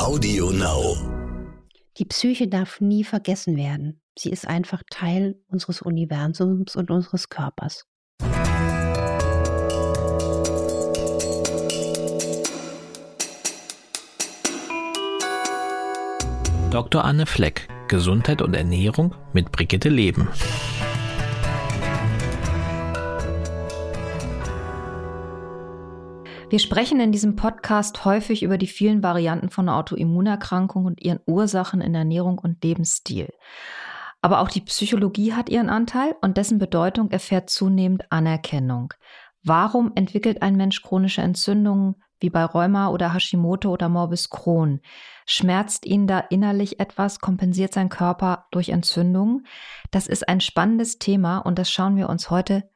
Audio Now. Die Psyche darf nie vergessen werden. Sie ist einfach Teil unseres Universums und unseres Körpers. Dr. Anne Fleck, Gesundheit und Ernährung mit Brigitte Leben. Wir sprechen in diesem Podcast häufig über die vielen Varianten von Autoimmunerkrankungen und ihren Ursachen in Ernährung und Lebensstil. Aber auch die Psychologie hat ihren Anteil und dessen Bedeutung erfährt zunehmend Anerkennung. Warum entwickelt ein Mensch chronische Entzündungen wie bei Rheuma oder Hashimoto oder Morbus Crohn? Schmerzt ihn da innerlich etwas? Kompensiert sein Körper durch Entzündungen? Das ist ein spannendes Thema und das schauen wir uns heute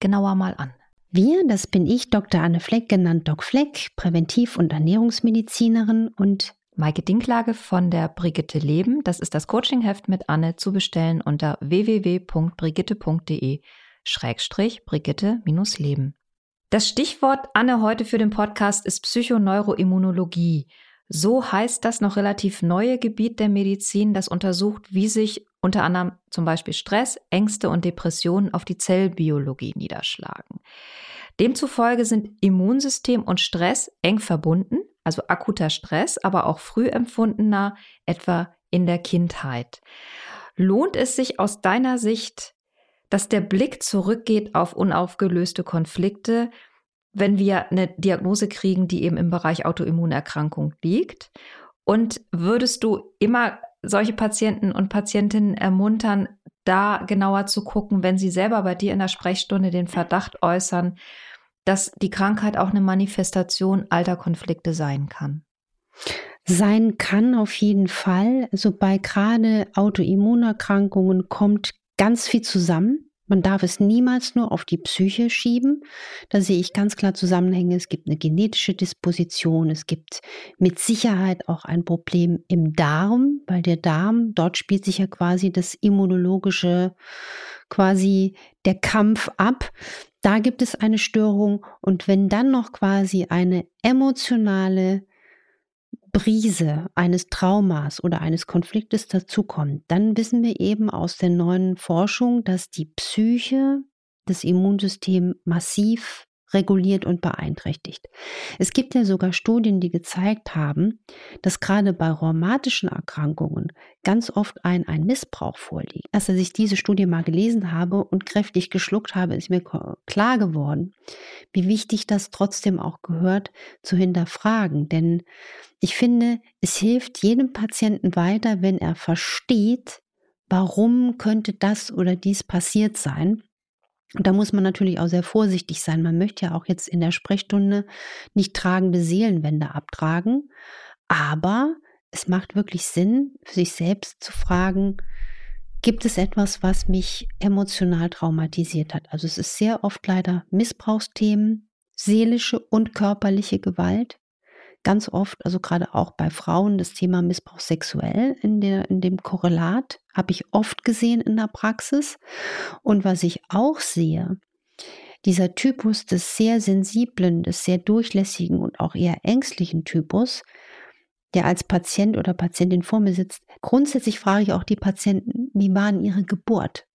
genauer mal an. Wir, das bin ich, Dr. Anne Fleck, genannt Doc Fleck, Präventiv- und Ernährungsmedizinerin und Maike Dinklage von der Brigitte Leben. Das ist das Coachingheft mit Anne zu bestellen unter www.brigitte.de Schrägstrich Brigitte-Leben. Das Stichwort Anne heute für den Podcast ist Psychoneuroimmunologie. So heißt das noch relativ neue Gebiet der Medizin, das untersucht, wie sich unter anderem zum Beispiel Stress, Ängste und Depressionen auf die Zellbiologie niederschlagen. Demzufolge sind Immunsystem und Stress eng verbunden, also akuter Stress, aber auch früh empfundener, etwa in der Kindheit. Lohnt es sich aus deiner Sicht, dass der Blick zurückgeht auf unaufgelöste Konflikte, wenn wir eine Diagnose kriegen, die eben im Bereich Autoimmunerkrankung liegt? Und würdest du immer solche Patienten und Patientinnen ermuntern, da genauer zu gucken, wenn sie selber bei dir in der Sprechstunde den Verdacht äußern, dass die Krankheit auch eine Manifestation alter Konflikte sein kann? Sein kann auf jeden Fall. Also bei gerade Autoimmunerkrankungen kommt ganz viel zusammen. Man darf es niemals nur auf die Psyche schieben. Da sehe ich ganz klar Zusammenhänge. Es gibt eine genetische Disposition. Es gibt mit Sicherheit auch ein Problem im Darm, weil der Darm, dort spielt sich ja quasi das immunologische, quasi der Kampf ab. Da gibt es eine Störung. Und wenn dann noch quasi eine emotionale Brise eines Traumas oder eines Konfliktes dazukommt, dann wissen wir eben aus der neuen Forschung, dass die Psyche, das Immunsystem massiv reguliert und beeinträchtigt. Es gibt ja sogar Studien, die gezeigt haben, dass gerade bei rheumatischen Erkrankungen ganz oft ein, ein Missbrauch vorliegt. Als ich diese Studie mal gelesen habe und kräftig geschluckt habe, ist mir klar geworden, wie wichtig das trotzdem auch gehört zu hinterfragen. Denn ich finde, es hilft jedem Patienten weiter, wenn er versteht, warum könnte das oder dies passiert sein und da muss man natürlich auch sehr vorsichtig sein. Man möchte ja auch jetzt in der Sprechstunde nicht tragende Seelenwände abtragen. Aber es macht wirklich Sinn, für sich selbst zu fragen, gibt es etwas, was mich emotional traumatisiert hat? Also es ist sehr oft leider Missbrauchsthemen, seelische und körperliche Gewalt ganz oft, also gerade auch bei Frauen, das Thema Missbrauch sexuell in, der, in dem Korrelat habe ich oft gesehen in der Praxis. Und was ich auch sehe, dieser Typus des sehr sensiblen, des sehr durchlässigen und auch eher ängstlichen Typus, der als Patient oder Patientin vor mir sitzt, grundsätzlich frage ich auch die Patienten, wie war denn ihre Geburt?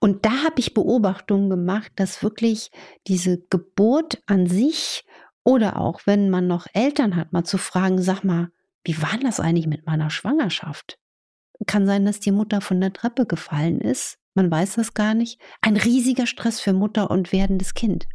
Und da habe ich Beobachtungen gemacht, dass wirklich diese Geburt an sich oder auch, wenn man noch Eltern hat, mal zu fragen, sag mal, wie war das eigentlich mit meiner Schwangerschaft? Kann sein, dass die Mutter von der Treppe gefallen ist. Man weiß das gar nicht. Ein riesiger Stress für Mutter und werdendes Kind.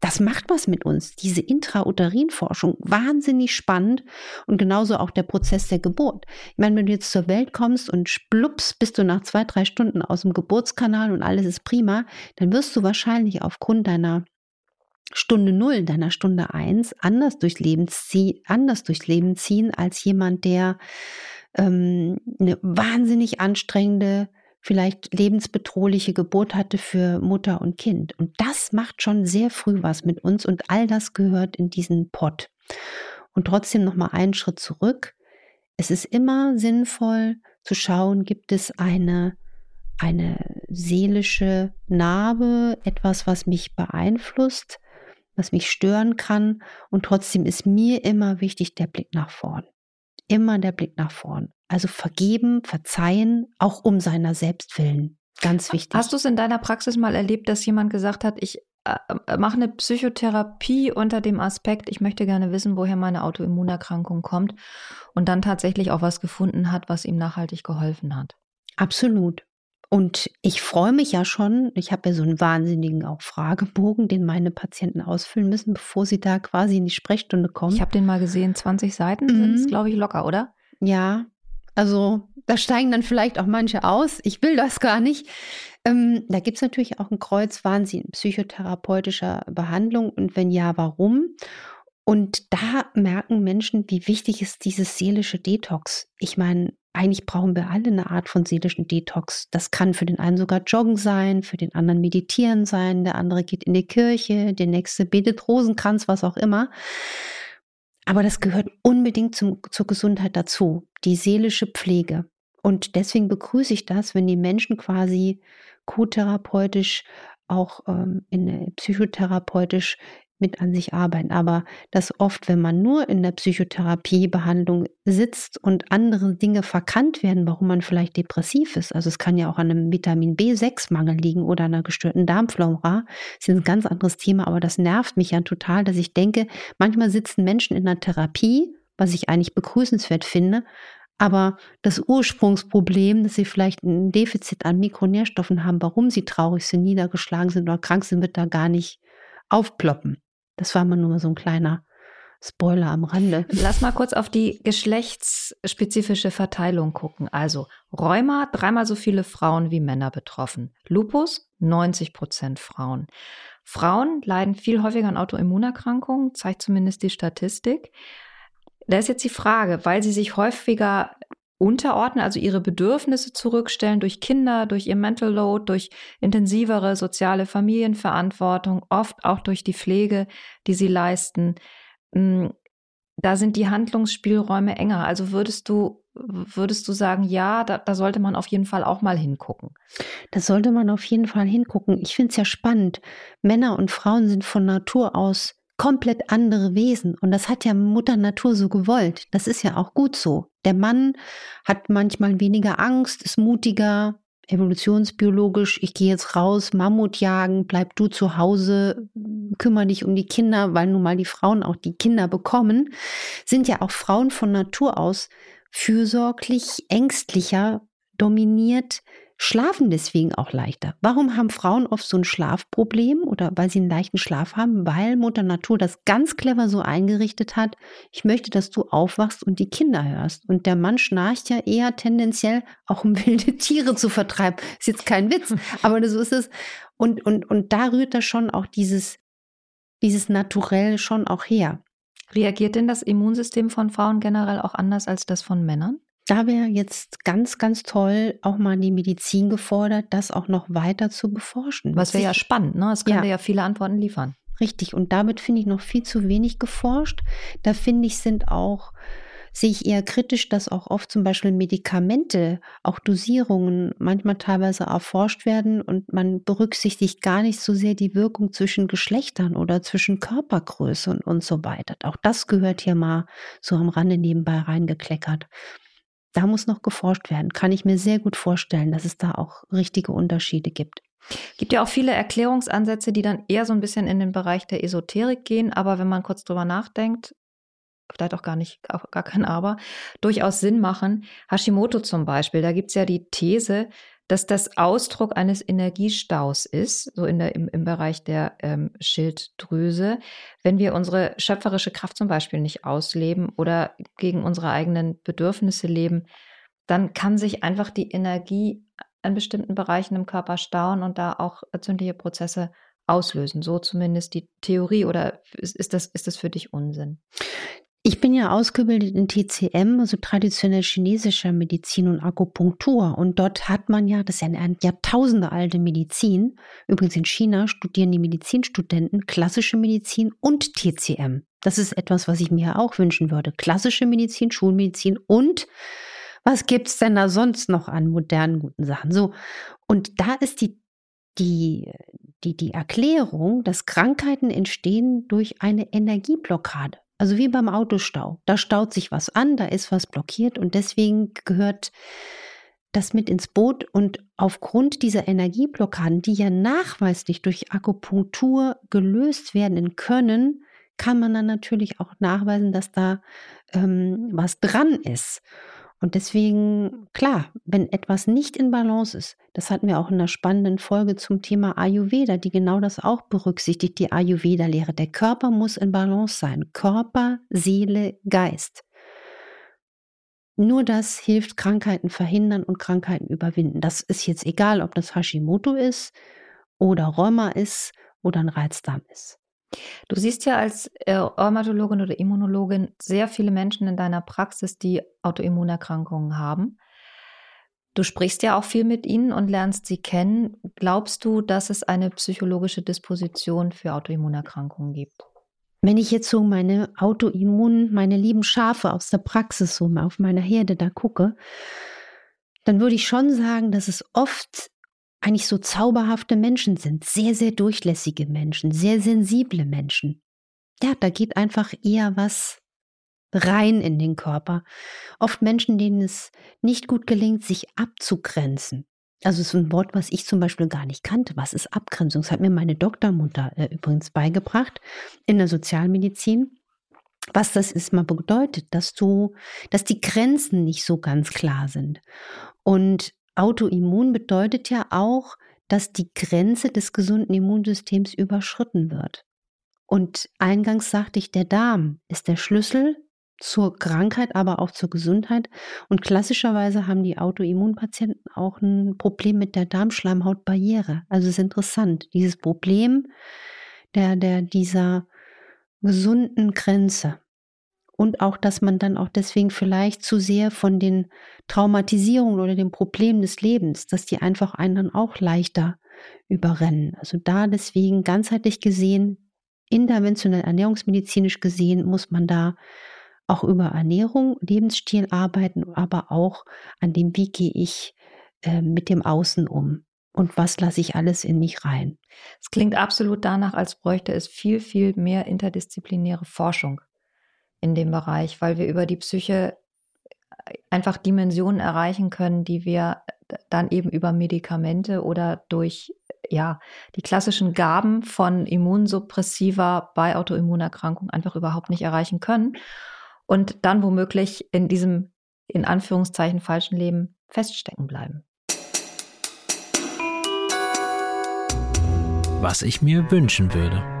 Das macht was mit uns, diese Intrauterinforschung. Wahnsinnig spannend und genauso auch der Prozess der Geburt. Ich meine, wenn du jetzt zur Welt kommst und splups bist du nach zwei, drei Stunden aus dem Geburtskanal und alles ist prima, dann wirst du wahrscheinlich aufgrund deiner Stunde Null, deiner Stunde eins anders durchs Leben, zieh, anders durchs ziehen als jemand, der ähm, eine wahnsinnig anstrengende, vielleicht lebensbedrohliche Geburt hatte für Mutter und Kind. Und das macht schon sehr früh was mit uns und all das gehört in diesen Pott. Und trotzdem nochmal einen Schritt zurück. Es ist immer sinnvoll zu schauen, gibt es eine, eine seelische Narbe, etwas, was mich beeinflusst, was mich stören kann. Und trotzdem ist mir immer wichtig der Blick nach vorn. Immer der Blick nach vorn. Also vergeben, verzeihen, auch um seiner selbst willen. Ganz wichtig. Hast du es in deiner Praxis mal erlebt, dass jemand gesagt hat, ich äh, äh, mache eine Psychotherapie unter dem Aspekt, ich möchte gerne wissen, woher meine Autoimmunerkrankung kommt und dann tatsächlich auch was gefunden hat, was ihm nachhaltig geholfen hat? Absolut. Und ich freue mich ja schon, ich habe ja so einen wahnsinnigen auch Fragebogen, den meine Patienten ausfüllen müssen, bevor sie da quasi in die Sprechstunde kommen. Ich habe den mal gesehen, 20 Seiten mhm. sind es, glaube ich, locker, oder? Ja, also da steigen dann vielleicht auch manche aus. Ich will das gar nicht. Ähm, da gibt es natürlich auch ein Kreuz, in psychotherapeutischer Behandlung und wenn ja, warum? Und da merken Menschen, wie wichtig ist dieses seelische Detox. Ich meine, eigentlich brauchen wir alle eine Art von seelischen Detox. Das kann für den einen sogar Joggen sein, für den anderen Meditieren sein, der andere geht in die Kirche, der nächste betet Rosenkranz, was auch immer. Aber das gehört unbedingt zum, zur Gesundheit dazu, die seelische Pflege. Und deswegen begrüße ich das, wenn die Menschen quasi co-therapeutisch, auch ähm, in, psychotherapeutisch mit an sich arbeiten. Aber das oft, wenn man nur in der Psychotherapiebehandlung sitzt und andere Dinge verkannt werden, warum man vielleicht depressiv ist. Also es kann ja auch an einem Vitamin B6-Mangel liegen oder einer gestörten Darmflora. Das ist ein ganz anderes Thema, aber das nervt mich ja total, dass ich denke, manchmal sitzen Menschen in der Therapie, was ich eigentlich begrüßenswert finde, aber das Ursprungsproblem, dass sie vielleicht ein Defizit an Mikronährstoffen haben, warum sie traurig sind, niedergeschlagen sind oder krank sind, wird da gar nicht aufploppen. Das war mal nur so ein kleiner Spoiler am Rande. Lass mal kurz auf die geschlechtsspezifische Verteilung gucken. Also Rheuma, dreimal so viele Frauen wie Männer betroffen. Lupus, 90 Prozent Frauen. Frauen leiden viel häufiger an Autoimmunerkrankungen, zeigt zumindest die Statistik. Da ist jetzt die Frage, weil sie sich häufiger unterordnen, also ihre Bedürfnisse zurückstellen durch Kinder, durch ihr Mental Load, durch intensivere soziale Familienverantwortung, oft auch durch die Pflege, die sie leisten. Hm, da sind die Handlungsspielräume enger. Also würdest du, würdest du sagen, ja, da, da sollte man auf jeden Fall auch mal hingucken? Da sollte man auf jeden Fall hingucken. Ich finde es ja spannend. Männer und Frauen sind von Natur aus komplett andere Wesen. Und das hat ja Mutter Natur so gewollt. Das ist ja auch gut so. Der Mann hat manchmal weniger Angst, ist mutiger, evolutionsbiologisch. Ich gehe jetzt raus, Mammut jagen, bleib du zu Hause, kümmere dich um die Kinder, weil nun mal die Frauen auch die Kinder bekommen. Sind ja auch Frauen von Natur aus fürsorglich, ängstlicher, dominiert, schlafen deswegen auch leichter. Warum haben Frauen oft so ein Schlafproblem oder weil sie einen leichten Schlaf haben? Weil Mutter Natur das ganz clever so eingerichtet hat. Ich möchte, dass du aufwachst und die Kinder hörst. Und der Mann schnarcht ja eher tendenziell, auch um wilde Tiere zu vertreiben. Ist jetzt kein Witz, aber so ist es. Und, und, und da rührt da schon auch dieses, dieses Naturell schon auch her. Reagiert denn das Immunsystem von Frauen generell auch anders als das von Männern? Da wäre jetzt ganz, ganz toll auch mal die Medizin gefordert, das auch noch weiter zu beforschen. Was wäre ja spannend, ne? Es könnte ja. ja viele Antworten liefern. Richtig. Und damit finde ich noch viel zu wenig geforscht. Da finde ich, sind auch, sehe ich eher kritisch, dass auch oft zum Beispiel Medikamente, auch Dosierungen manchmal teilweise erforscht werden und man berücksichtigt gar nicht so sehr die Wirkung zwischen Geschlechtern oder zwischen Körpergröße und, und so weiter. Auch das gehört hier mal so am Rande nebenbei reingekleckert da muss noch geforscht werden. Kann ich mir sehr gut vorstellen, dass es da auch richtige Unterschiede gibt. Gibt ja auch viele Erklärungsansätze, die dann eher so ein bisschen in den Bereich der Esoterik gehen, aber wenn man kurz drüber nachdenkt, vielleicht auch gar nicht, auch gar kein Aber, durchaus Sinn machen. Hashimoto zum Beispiel, da gibt es ja die These, dass das Ausdruck eines Energiestaus ist, so in der, im, im Bereich der ähm, Schilddrüse. Wenn wir unsere schöpferische Kraft zum Beispiel nicht ausleben oder gegen unsere eigenen Bedürfnisse leben, dann kann sich einfach die Energie an bestimmten Bereichen im Körper stauen und da auch entzündliche Prozesse auslösen. So zumindest die Theorie oder ist, ist, das, ist das für dich Unsinn? Ich bin ja ausgebildet in TCM, also traditionell chinesischer Medizin und Akupunktur. Und dort hat man ja, das ist ja eine Jahrtausende alte Medizin. Übrigens in China studieren die Medizinstudenten klassische Medizin und TCM. Das ist etwas, was ich mir auch wünschen würde. Klassische Medizin, Schulmedizin und was gibt's denn da sonst noch an modernen guten Sachen? So. Und da ist die, die, die, die Erklärung, dass Krankheiten entstehen durch eine Energieblockade. Also wie beim Autostau. Da staut sich was an, da ist was blockiert und deswegen gehört das mit ins Boot und aufgrund dieser Energieblockaden, die ja nachweislich durch Akupunktur gelöst werden können, kann man dann natürlich auch nachweisen, dass da ähm, was dran ist. Und deswegen, klar, wenn etwas nicht in Balance ist, das hatten wir auch in einer spannenden Folge zum Thema Ayurveda, die genau das auch berücksichtigt, die Ayurveda-Lehre. Der Körper muss in Balance sein. Körper, Seele, Geist. Nur das hilft Krankheiten verhindern und Krankheiten überwinden. Das ist jetzt egal, ob das Hashimoto ist oder Rheuma ist oder ein Reizdarm ist. Du siehst ja als äh, Rheumatologin oder Immunologin sehr viele Menschen in deiner Praxis, die Autoimmunerkrankungen haben. Du sprichst ja auch viel mit ihnen und lernst sie kennen. Glaubst du, dass es eine psychologische Disposition für Autoimmunerkrankungen gibt? Wenn ich jetzt so meine Autoimmun, meine lieben Schafe aus der Praxis so auf meiner Herde da gucke, dann würde ich schon sagen, dass es oft eigentlich so zauberhafte Menschen sind, sehr, sehr durchlässige Menschen, sehr sensible Menschen. Ja, da geht einfach eher was rein in den Körper. Oft Menschen, denen es nicht gut gelingt, sich abzugrenzen. Also es ist ein Wort, was ich zum Beispiel gar nicht kannte. Was ist Abgrenzung? Das hat mir meine Doktormutter äh, übrigens beigebracht in der Sozialmedizin. Was das ist, mal bedeutet, dass du, dass die Grenzen nicht so ganz klar sind. Und Autoimmun bedeutet ja auch, dass die Grenze des gesunden Immunsystems überschritten wird. Und eingangs sagte ich, der Darm ist der Schlüssel zur Krankheit, aber auch zur Gesundheit. Und klassischerweise haben die Autoimmunpatienten auch ein Problem mit der Darmschleimhautbarriere. Also es ist interessant, dieses Problem der, der, dieser gesunden Grenze. Und auch, dass man dann auch deswegen vielleicht zu sehr von den Traumatisierungen oder den Problemen des Lebens, dass die einfach einen dann auch leichter überrennen. Also da deswegen ganzheitlich gesehen, interventionell ernährungsmedizinisch gesehen, muss man da auch über Ernährung, Lebensstil arbeiten, aber auch an dem, wie gehe ich äh, mit dem Außen um und was lasse ich alles in mich rein. Es klingt absolut danach, als bräuchte es viel, viel mehr interdisziplinäre Forschung in dem Bereich, weil wir über die Psyche äh, einfach Dimensionen erreichen können, die wir dann eben über Medikamente oder durch ja, die klassischen Gaben von Immunsuppressiva bei Autoimmunerkrankungen einfach überhaupt nicht erreichen können und dann womöglich in diesem in Anführungszeichen falschen Leben feststecken bleiben. Was ich mir wünschen würde.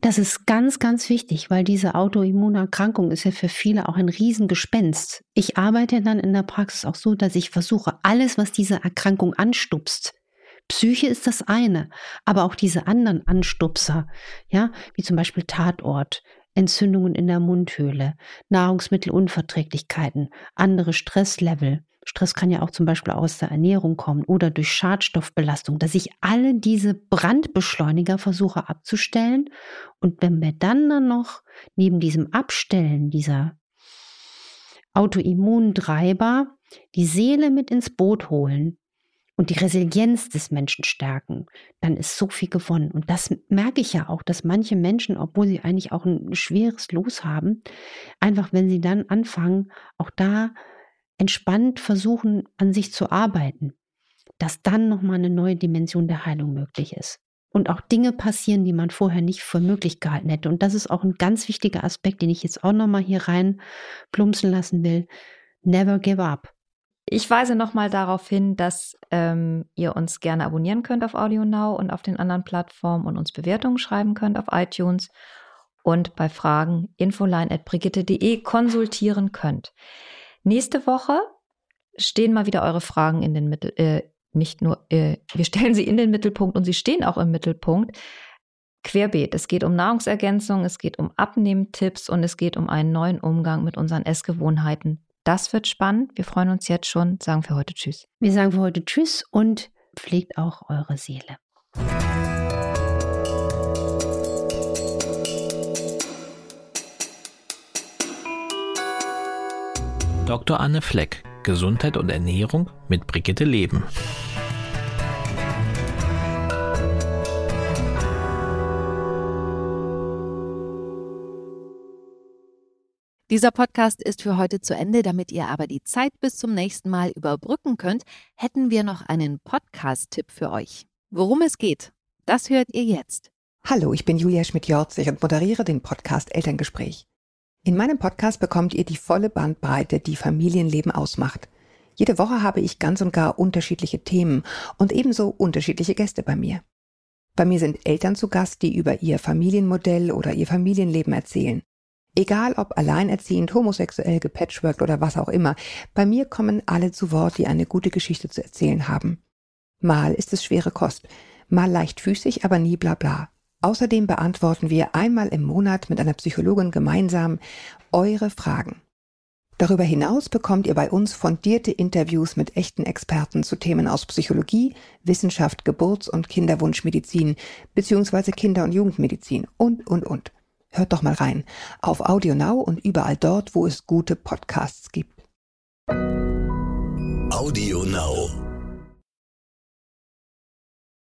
Das ist ganz, ganz wichtig, weil diese Autoimmunerkrankung ist ja für viele auch ein Riesengespenst. Ich arbeite dann in der Praxis auch so, dass ich versuche, alles, was diese Erkrankung anstupst, Psyche ist das eine, aber auch diese anderen Anstupser, ja, wie zum Beispiel Tatort, Entzündungen in der Mundhöhle, Nahrungsmittelunverträglichkeiten, andere Stresslevel. Stress kann ja auch zum Beispiel aus der Ernährung kommen oder durch Schadstoffbelastung, dass ich alle diese Brandbeschleuniger versuche abzustellen. Und wenn wir dann dann noch neben diesem Abstellen dieser Autoimmuntreiber die Seele mit ins Boot holen, und die Resilienz des Menschen stärken, dann ist so viel gewonnen. Und das merke ich ja auch, dass manche Menschen, obwohl sie eigentlich auch ein schweres Los haben, einfach wenn sie dann anfangen, auch da entspannt versuchen, an sich zu arbeiten, dass dann nochmal eine neue Dimension der Heilung möglich ist. Und auch Dinge passieren, die man vorher nicht für möglich gehalten hätte. Und das ist auch ein ganz wichtiger Aspekt, den ich jetzt auch nochmal hier rein plumpsen lassen will. Never give up. Ich weise nochmal darauf hin, dass ähm, ihr uns gerne abonnieren könnt auf AudioNow und auf den anderen Plattformen und uns Bewertungen schreiben könnt auf iTunes und bei Fragen infoline.brigitte.de konsultieren könnt. Nächste Woche stehen mal wieder eure Fragen in den Mittel, äh, nicht nur, äh, wir stellen sie in den Mittelpunkt und sie stehen auch im Mittelpunkt. Querbeet. Es geht um Nahrungsergänzung, es geht um Abnehmtipps und es geht um einen neuen Umgang mit unseren Essgewohnheiten das wird spannend. Wir freuen uns jetzt schon. Sagen für heute Tschüss. Wir sagen für heute Tschüss und pflegt auch eure Seele. Dr. Anne Fleck, Gesundheit und Ernährung mit Brigitte Leben. Dieser Podcast ist für heute zu Ende. Damit ihr aber die Zeit bis zum nächsten Mal überbrücken könnt, hätten wir noch einen Podcast-Tipp für euch. Worum es geht, das hört ihr jetzt. Hallo, ich bin Julia Schmidt-Jorzig und moderiere den Podcast Elterngespräch. In meinem Podcast bekommt ihr die volle Bandbreite, die Familienleben ausmacht. Jede Woche habe ich ganz und gar unterschiedliche Themen und ebenso unterschiedliche Gäste bei mir. Bei mir sind Eltern zu Gast, die über ihr Familienmodell oder ihr Familienleben erzählen. Egal ob alleinerziehend, homosexuell, gepatchworked oder was auch immer, bei mir kommen alle zu Wort, die eine gute Geschichte zu erzählen haben. Mal ist es schwere Kost, mal leichtfüßig, aber nie bla bla. Außerdem beantworten wir einmal im Monat mit einer Psychologin gemeinsam eure Fragen. Darüber hinaus bekommt ihr bei uns fundierte Interviews mit echten Experten zu Themen aus Psychologie, Wissenschaft, Geburts- und Kinderwunschmedizin bzw. Kinder- und Jugendmedizin und, und, und. Hört doch mal rein auf Audio Now und überall dort, wo es gute Podcasts gibt. Audio Now.